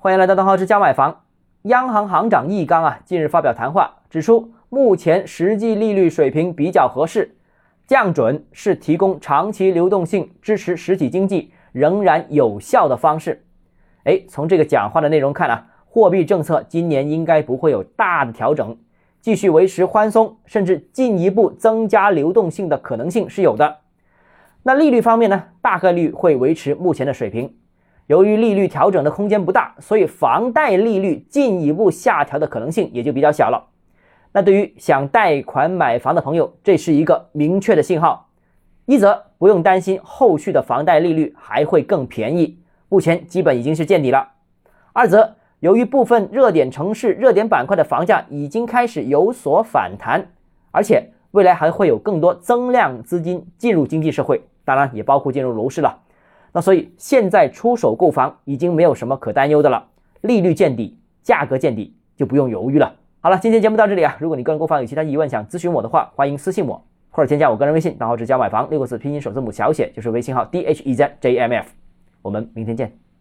欢迎来到邓浩之家买房。央行行长易纲啊，近日发表谈话，指出目前实际利率水平比较合适，降准是提供长期流动性、支持实体经济仍然有效的方式。哎，从这个讲话的内容看啊，货币政策今年应该不会有大的调整，继续维持宽松，甚至进一步增加流动性的可能性是有的。那利率方面呢，大概率会维持目前的水平。由于利率调整的空间不大，所以房贷利率进一步下调的可能性也就比较小了。那对于想贷款买房的朋友，这是一个明确的信号：一则不用担心后续的房贷利率还会更便宜，目前基本已经是见底了；二则由于部分热点城市、热点板块的房价已经开始有所反弹，而且未来还会有更多增量资金进入经济社会，当然也包括进入楼市了。那所以现在出手购房已经没有什么可担忧的了，利率见底，价格见底，就不用犹豫了。好了，今天节目到这里啊，如果你个人购房有其他疑问想咨询我的话，欢迎私信我或者添加我个人微信，账号是教买房六个字拼音首字母小写，就是微信号 d h e z j m f。我们明天见。